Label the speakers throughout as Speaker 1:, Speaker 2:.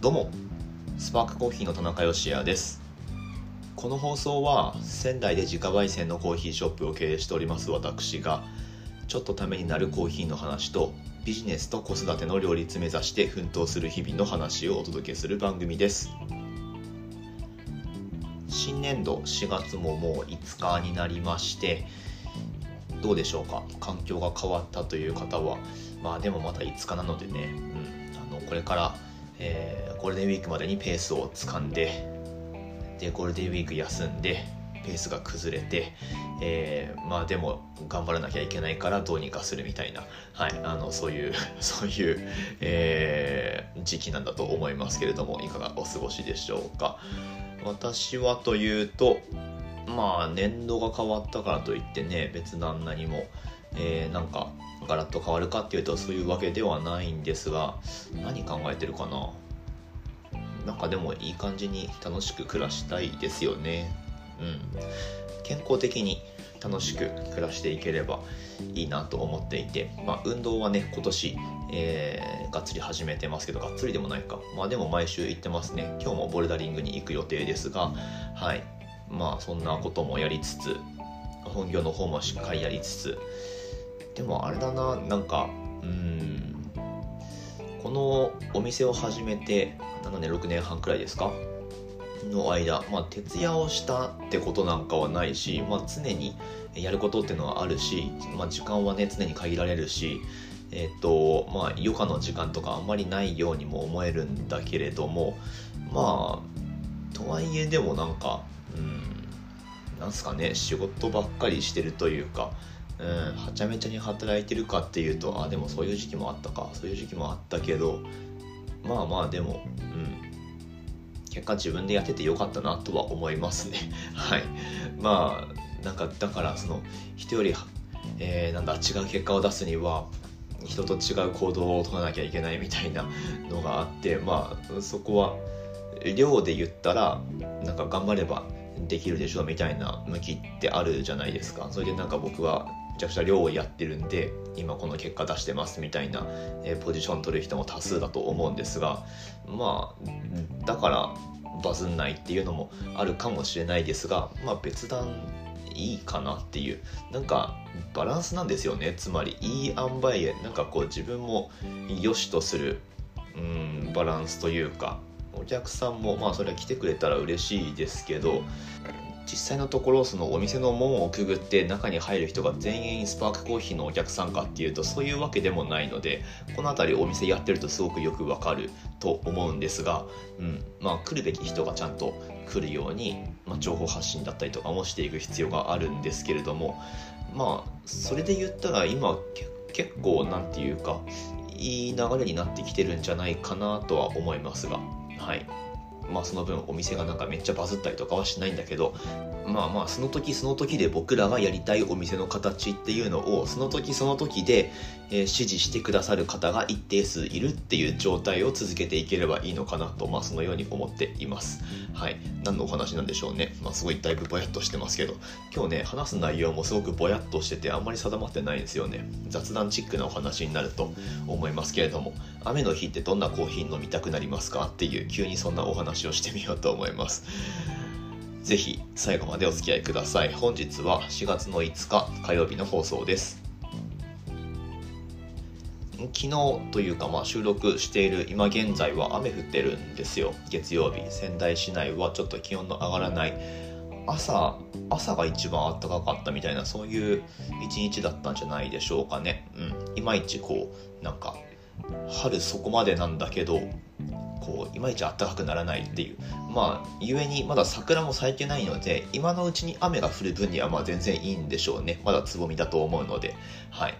Speaker 1: どうもスパークコーヒーの田中芳也です。この放送は仙台で自家焙煎のコーヒーショップを経営しております私がちょっとためになるコーヒーの話とビジネスと子育ての両立目指して奮闘する日々の話をお届けする番組です。新年度4月ももう5日になりましてどうでしょうか？環境が変わったという方はまあでもまだ5日なのでね、うん、あのこれから、えー、ゴールデンウィークまでにペースをつかんででゴールデンウィーク休んでペースが崩れて、えー、まあでも頑張らなきゃいけないからどうにかするみたいな、はい、あのそういう そういう、えー、時期なんだと思いますけれどもいかがお過ごしでしょうか。私はというとまあ年度が変わったからといってね別段何も、えー、なんかガラッと変わるかっていうとそういうわけではないんですが何考えてるかな？なんかでもいい感じに楽しく暮らしたいですよね。うん。健康的に楽しく暮らしていければいいなと思っていて、まあ、運動はね今年、えー、がっつり始めてますけどがっつりでもないか。まあでも毎週行ってますね。今日もボルダリングに行く予定ですが。はい。まあそんなこともやりつつ本業の方もしっかりやりつつでもあれだななんかうん。このお店を始めて7年6年半くらいですか？の間、まあ、徹夜をしたってことなんかはないし、まあ、常にやることっていうのはあるし、まあ、時間はね常に限られるしえっ、とまあ余暇の時間とかあんまりないようにも思えるんだけれどもまあとはいえでもなんかうんなんすかね仕事ばっかりしてるというかうん、はちゃめちゃに働いてるかっていうとあでもそういう時期もあったか。そういう時期もあったけどまあまあでも、うん、結果自分でやっててよかったなとは思いますね。はい。まあなんかだからその人より、えー、なんだ違う結果を出すには人と違う行動を取らなきゃいけないみたいなのがあってまあそこは量で言ったらなんか頑張ればできるでしょうみたいな向きってあるじゃないですか。それでなんか僕はちゃくちゃ量をやってるんで今この結果出してますみたいな、えー、ポジション取る人も多数だと思うんですがまあだからバズんないっていうのもあるかもしれないですがまあ別段いいかなっていうなんかバランスなんですよね。つまりいい塩梅へなんかこう自分も良しとするうんバランスというかお客さんもまあそれは来てくれたら嬉しいですけど実際のところそのお店の門をくぐって中に入る人が全員スパークコーヒーのお客さんかっていうとそういうわけでもないのでこの辺りお店やってるとすごくよくわかると思うんですが、うんまあ、来るべき人がちゃんと来るように、まあ、情報発信だったりとかもしていく必要があるんですけれどもまあそれで言ったら今結構何て言うかいい流れになってきてるんじゃないかなとは思いますがはい。まあその分お店がなんかめっちゃバズったりとかはしないんだけどまあまあその時その時で僕らがやりたいお店の形っていうのをその時その時で、えー、支持してくださる方が一定数いるっていう状態を続けていければいいのかなとまあそのように思っています。はい。何のお話なんでしょうね。まあすごいだいぶぼやっとしてますけど。今日ね話す内容もすごくぼやっとしててあんまり定まってないんですよね。雑談チックなお話になると思いますけれども。雨の日ってどんなコーヒー飲みたくなりますかっていう急にそんなお話をしてみようと思います。ぜひ最後までお付き合いください。本日は4月の5日火曜日の放送です。昨日というか、まあ、収録している今現在は雨降ってるんですよ。月曜日。仙台市内はちょっと気温の上がらない。朝朝が一番暖かかったみたいなそういう一日だったんじゃないでしょうかね。うん。いまいちこうなんか春そこまでなんだけどこういまいち暖かくならないっていう。まあ故にまだ桜も咲いてないので今のうちに雨が降る分にはまあ全然いいんでしょうね。まだつぼみだと思うので。はい。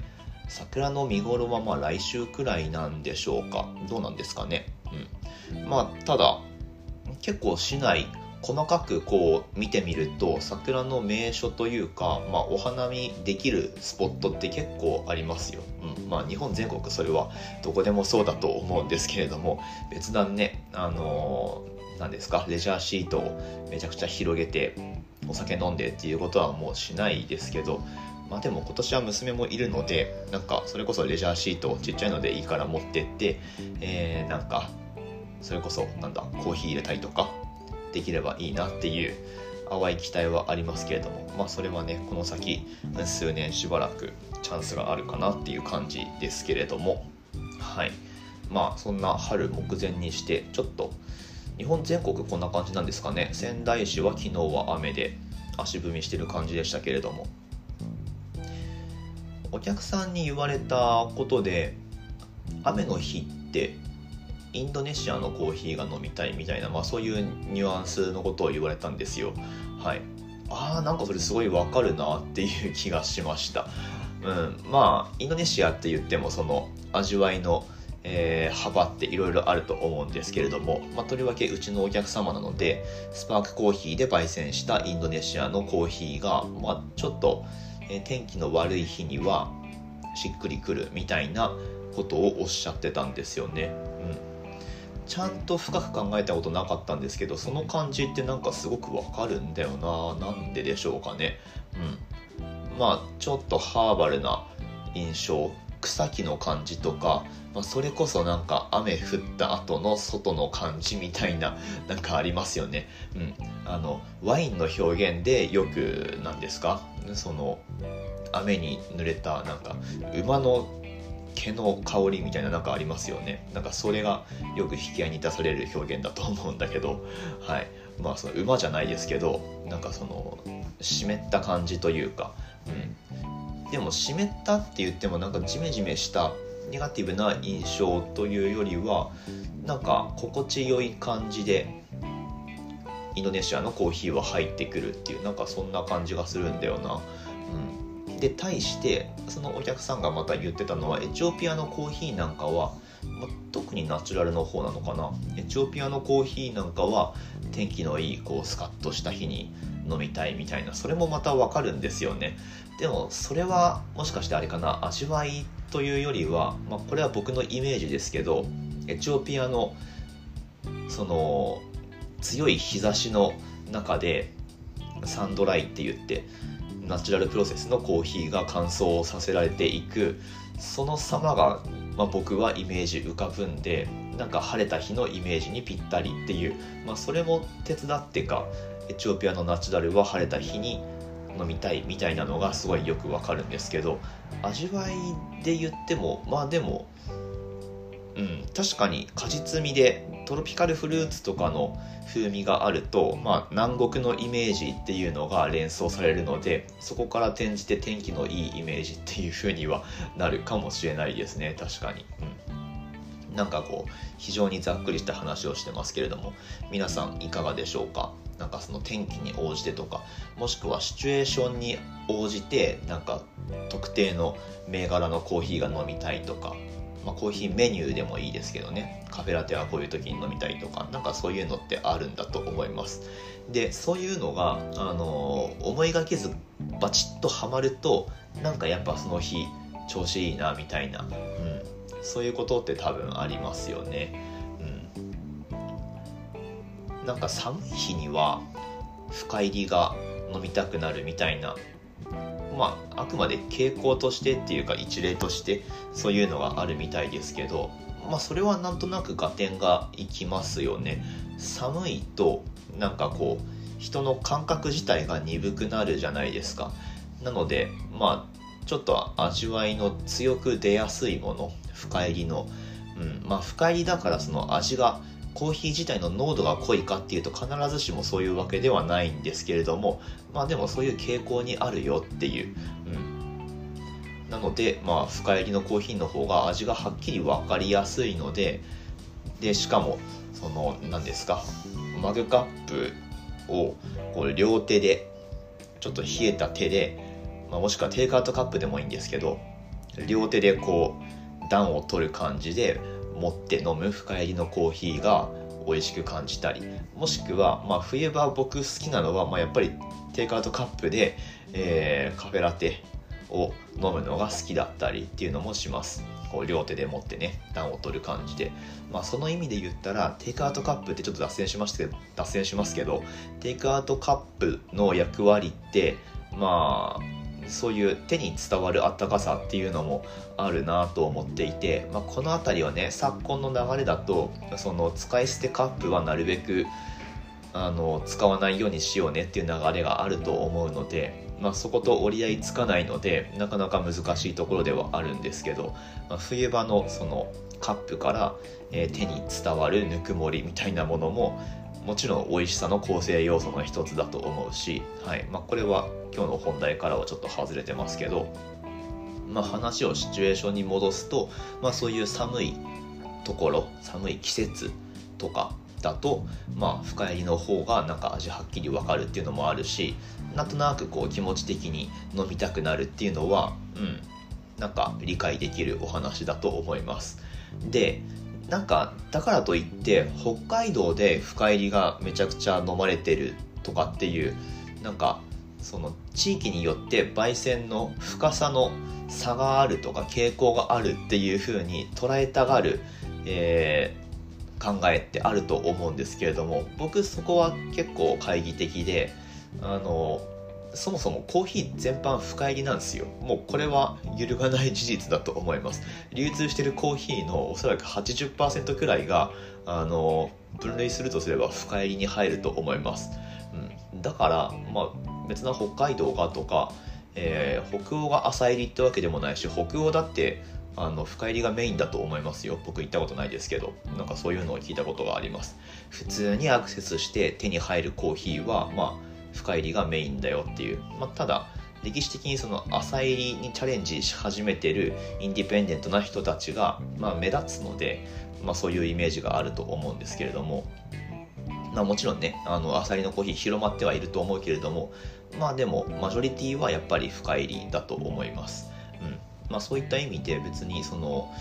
Speaker 1: 桜の見頃はまあ来週くらいなんでしょうか。どうなんですかね。うん。まあただ結構市内細かくこう見てみると桜の名所というか、まあ、お花見できるスポットって結構ありますよ。うん。まあ、日本全国それはどこでもそうだと思うんですけれども別段ねあの何ですかレジャーシートをめちゃくちゃ広げてお酒飲んでっていうことはもうしないですけどまあでも今年は娘もいるのでなんかそれこそレジャーシートちっちゃいのでいいから持ってって、えー、なんかそれこそなんだコーヒー入れたりとかできればいいなっていう淡い期待はありますけれどもまあそれはねこの先数年しばらくチャンスがあるかなっていう感じですけれどもはい。まあそんな春目前にしてちょっと日本全国こんな感じなんですかね。仙台市は昨日は雨で足踏みしてる感じでしたけれども。お客さんに言われたことで雨の日ってインドネシアのコーヒーが飲みたいみたいな、まあ、そういうニュアンスのことを言われたんですよ。はい。ああなんかそれすごいわかるなっていう気がしました。うん。まあインドネシアって言ってもその味わいのえー、幅っていろいろあると思うんですけれども、まあ、とりわけうちのお客様なのでスパークコーヒーで焙煎したインドネシアのコーヒーが、まあ、ちょっと、えー、天気の悪い日にはしっくりくるみたいなことをおっしゃってたんですよね。ちゃんと深く考えたことなかったんですけどその感じってなんかすごくわかるんだよな。なんででしょうかね。うん。まあちょっとハーバルな印象草木の感じとかまあ、それこそなんか雨降った後の外の感じみたいな なんかありますよね。うん、あのワインの表現でよくなんですか？その雨に濡れたなんか馬の毛の香りみたいななんかありますよね。なんかそれがよく引き合いに出される表現だと思うんだけど。はい。まあその馬じゃないですけどなんかその湿った感じというか、うん、でも湿ったって言ってもなんかジメジメしたネガティブな印象というよりはなんか心地よい感じでインドネシアのコーヒーは入ってくるっていうなんかそんな感じがするんだよな。うん、で対してそのお客さんがまた言ってたのはエチオピアのコーヒーなんかは、ま特にナチュラルの方なのかな。エチオピアのコーヒーなんかは天気のいいこうスカッとした日に飲みたいみたいなそれもまたわかるんですよね。でもそれはもしかしてあれかな？味わいというよりは、まあ、これは僕のイメージですけどエチオピアのその強い日差しの中でサンドライって言ってナチュラルプロセスのコーヒーが乾燥させられていくその様が、まあ、僕はイメージ浮かぶんでなんか晴れた日のイメージにぴったりっていう、まあ、それも手伝ってかエチオピアのナチュラルは晴れた日に飲みたいみたいなのがすごいよくわかるんですけど味わいで言ってもまあでもうん確かに果実味でトロピカルフルーツとかの風味があると、まあ、南国のイメージっていうのが連想されるのでそこから転じて天気のいいイメージっていう風にはなるかもしれないですね確かに。うん、なんかこう非常にざっくりした話をしてますけれども皆さんいかがでしょうか？なんかその天気に応じてとかもしくはシチュエーションに応じてなんか特定の銘柄のコーヒーが飲みたいとか、まあ、コーヒーメニューでもいいですけどね。カフェラテはこういう時に飲みたいとかなんかそういうのってあるんだと思います。でそういうのが、あの、思いがけずバチッとはまるとなんかやっぱその日調子いいなみたいな、うん、そういうことって多分ありますよね。うん。なんか寒い日には深入りが飲みたくなるみたいなまああくまで傾向としてっていうか一例としてそういうのがあるみたいですけどまあそれはなんとなく合点がいきますよね。寒いとなんかこう人の感覚自体が鈍くなるじゃないですか。なのでまあちょっと味わいの強く出やすいもの深入りのうんまあ深入りだからその味がコーヒー自体の濃度が濃いかっていうと必ずしもそういうわけではないんですけれどもまあでもそういう傾向にあるよっていう、うん、なのでまあ深入りのコーヒーの方が味がはっきり分かりやすいのででしかもその何ですかマグカップをこう両手でちょっと冷えた手で、まあ、もしくはテイクアウトカップでもいいんですけど両手でこう暖を取る感じで持って飲む深入りのコーヒーが美味しく感じたりもしくは、まあ、冬場僕好きなのは、まあ、やっぱりテイクアウトカップで、えー、カフェラテを飲むのが好きだったりっていうのもします。こう両手で持ってね暖を取る感じで、まあ、その意味で言ったらテイクアウトカップってちょっと脱線しましたけど脱線しますけどテイクアウトカップの役割ってまあそういう手に伝わるあったかさっていうのもあるなと思っていて、まあ、この辺りはね昨今の流れだとその使い捨てカップはなるべくあの使わないようにしようねっていう流れがあると思うので、まあ、そこと折り合いつかないのでなかなか難しいところではあるんですけど、まあ、冬場のそのカップから、えー、手に伝わるぬくもりみたいなものももちろん美味しさの構成要素の一つだと思うし、はいまあ、これは今日の本題からはちょっと外れてますけど、まあ、話をシチュエーションに戻すと、まあ、そういう寒いところ寒い季節とかだと、まあ、深入りの方がなんか味はっきり分かるっていうのもあるしなんとなくこう気持ち的に飲みたくなるっていうのは、うん、なんか理解できるお話だと思います。でなんかだからといって北海道で深入りがめちゃくちゃ飲まれてるとかっていうなんかその地域によって焙煎の深さの差があるとか傾向があるっていう風に捉えたがる、えー、考えってあると思うんですけれども僕そこは結構懐疑的であのそもそもコーヒー全般深入りなんですよ。もうこれは揺るがない事実だと思います。流通してるコーヒーのおそらく80%くらいがあの分類するとすれば深入りに入ると思います、うん、だからまあ別な北海道がとか、えー、北欧が浅入りってわけでもないし北欧だってあの深入りがメインだと思いますよ。僕行ったことないですけど。なんかそういうのを聞いたことがあります。普通にアクセスして手に入るコーヒーはまあ深入りがメインだよっていう、まあ、ただ歴史的にその浅入りにチャレンジし始めてるインディペンデントな人たちが、まあ、目立つので、まあ、そういうイメージがあると思うんですけれども、まあ、もちろんねあの浅入りのコーヒー広まってはいると思うけれどもまあでもマジョリティはやっぱり深入りだと思います、うん。まあ、そういった意味で別にその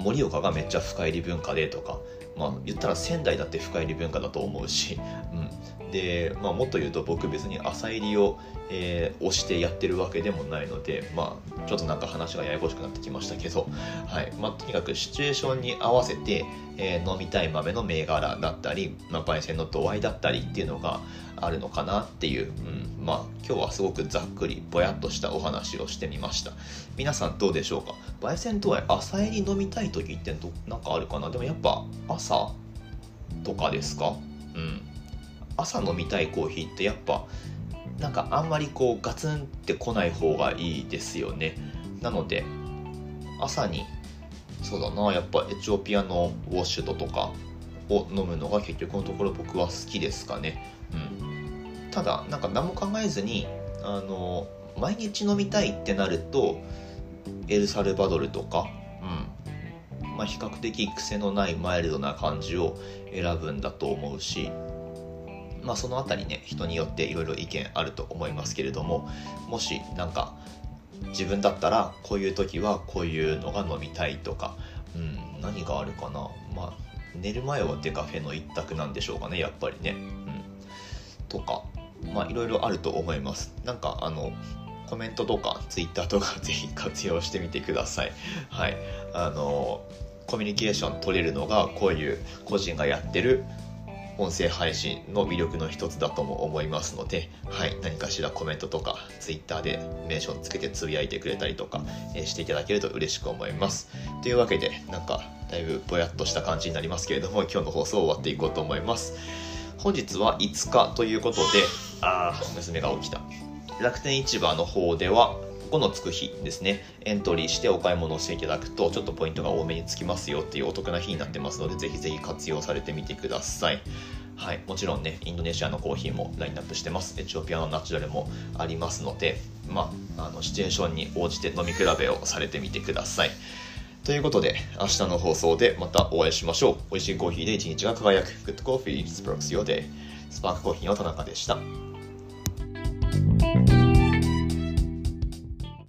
Speaker 1: 盛岡がめっちゃ深入り文化でとかまあ言ったら仙台だって深入り文化だと思うし、で、まあ、もっと言うと僕別に朝入りを、えー、押してやってるわけでもないので、まあ、ちょっとなんか話がややこしくなってきましたけど、はい。まあ、とにかくシチュエーションに合わせて、えー、飲みたい豆の銘柄だったり、まあ、焙煎の度合いだったりっていうのがあるのかなっていう、うん、まあ今日はすごくざっくりぼやっとしたお話をしてみました。皆さんどうでしょうか？焙煎度合い朝入り飲みたい時って何かあるかな？でもやっぱ朝とかですか？うん。朝飲みたいコーヒーってやっぱなんかあんまりこうガツンってこない方がいいですよね。なので朝にそうだなやっぱエチオピアのウォッシュドとかを飲むのが結局のところ僕は好きですかね。うん。ただなんか何も考えずにあの毎日飲みたいってなるとエルサルバドルとかうん。まあ比較的癖のないマイルドな感じを選ぶんだと思うしまあ、その辺りね人によっていろいろ意見あると思いますけれどももし何か自分だったらこういう時はこういうのが飲みたいとか、うん、何があるかな。まあ寝る前はデカフェの一択なんでしょうかねやっぱりね、うん、とかまあいろいろあると思います。なんかあのコメントとかツイッターとか ぜひ活用してみてください。はい。あのコミュニケーション取れるのがこういう個人がやってる音声配信の魅力の一つだとも思いますので、はい、何かしらコメントとか Twitter でメンションつけてつぶやいてくれたりとか、え、していただけると嬉しく思います。というわけで、なんかだいぶぼやっとした感じになりますけれども、今日の放送を終わっていこうと思います。本日は5日ということで、あー、娘が起きた。楽天市場の方では、5のつく日ですね、エントリーしてお買い物をしていただくと、ちょっとポイントが多めにつきますよっていうお得な日になってますので、ぜひぜひ活用されてみてください。はい、もちろんね、インドネシアのコーヒーもラインナップしてます。エチオピアのナチュラルもありますので、まあ、あのシチュエーションに応じて飲み比べをされてみてください。ということで、明日の放送でまたお会いしましょう。美味しいコーヒーで一日が輝く。Good Coffee Sparks Your Day。スパークコーヒーの田中でした。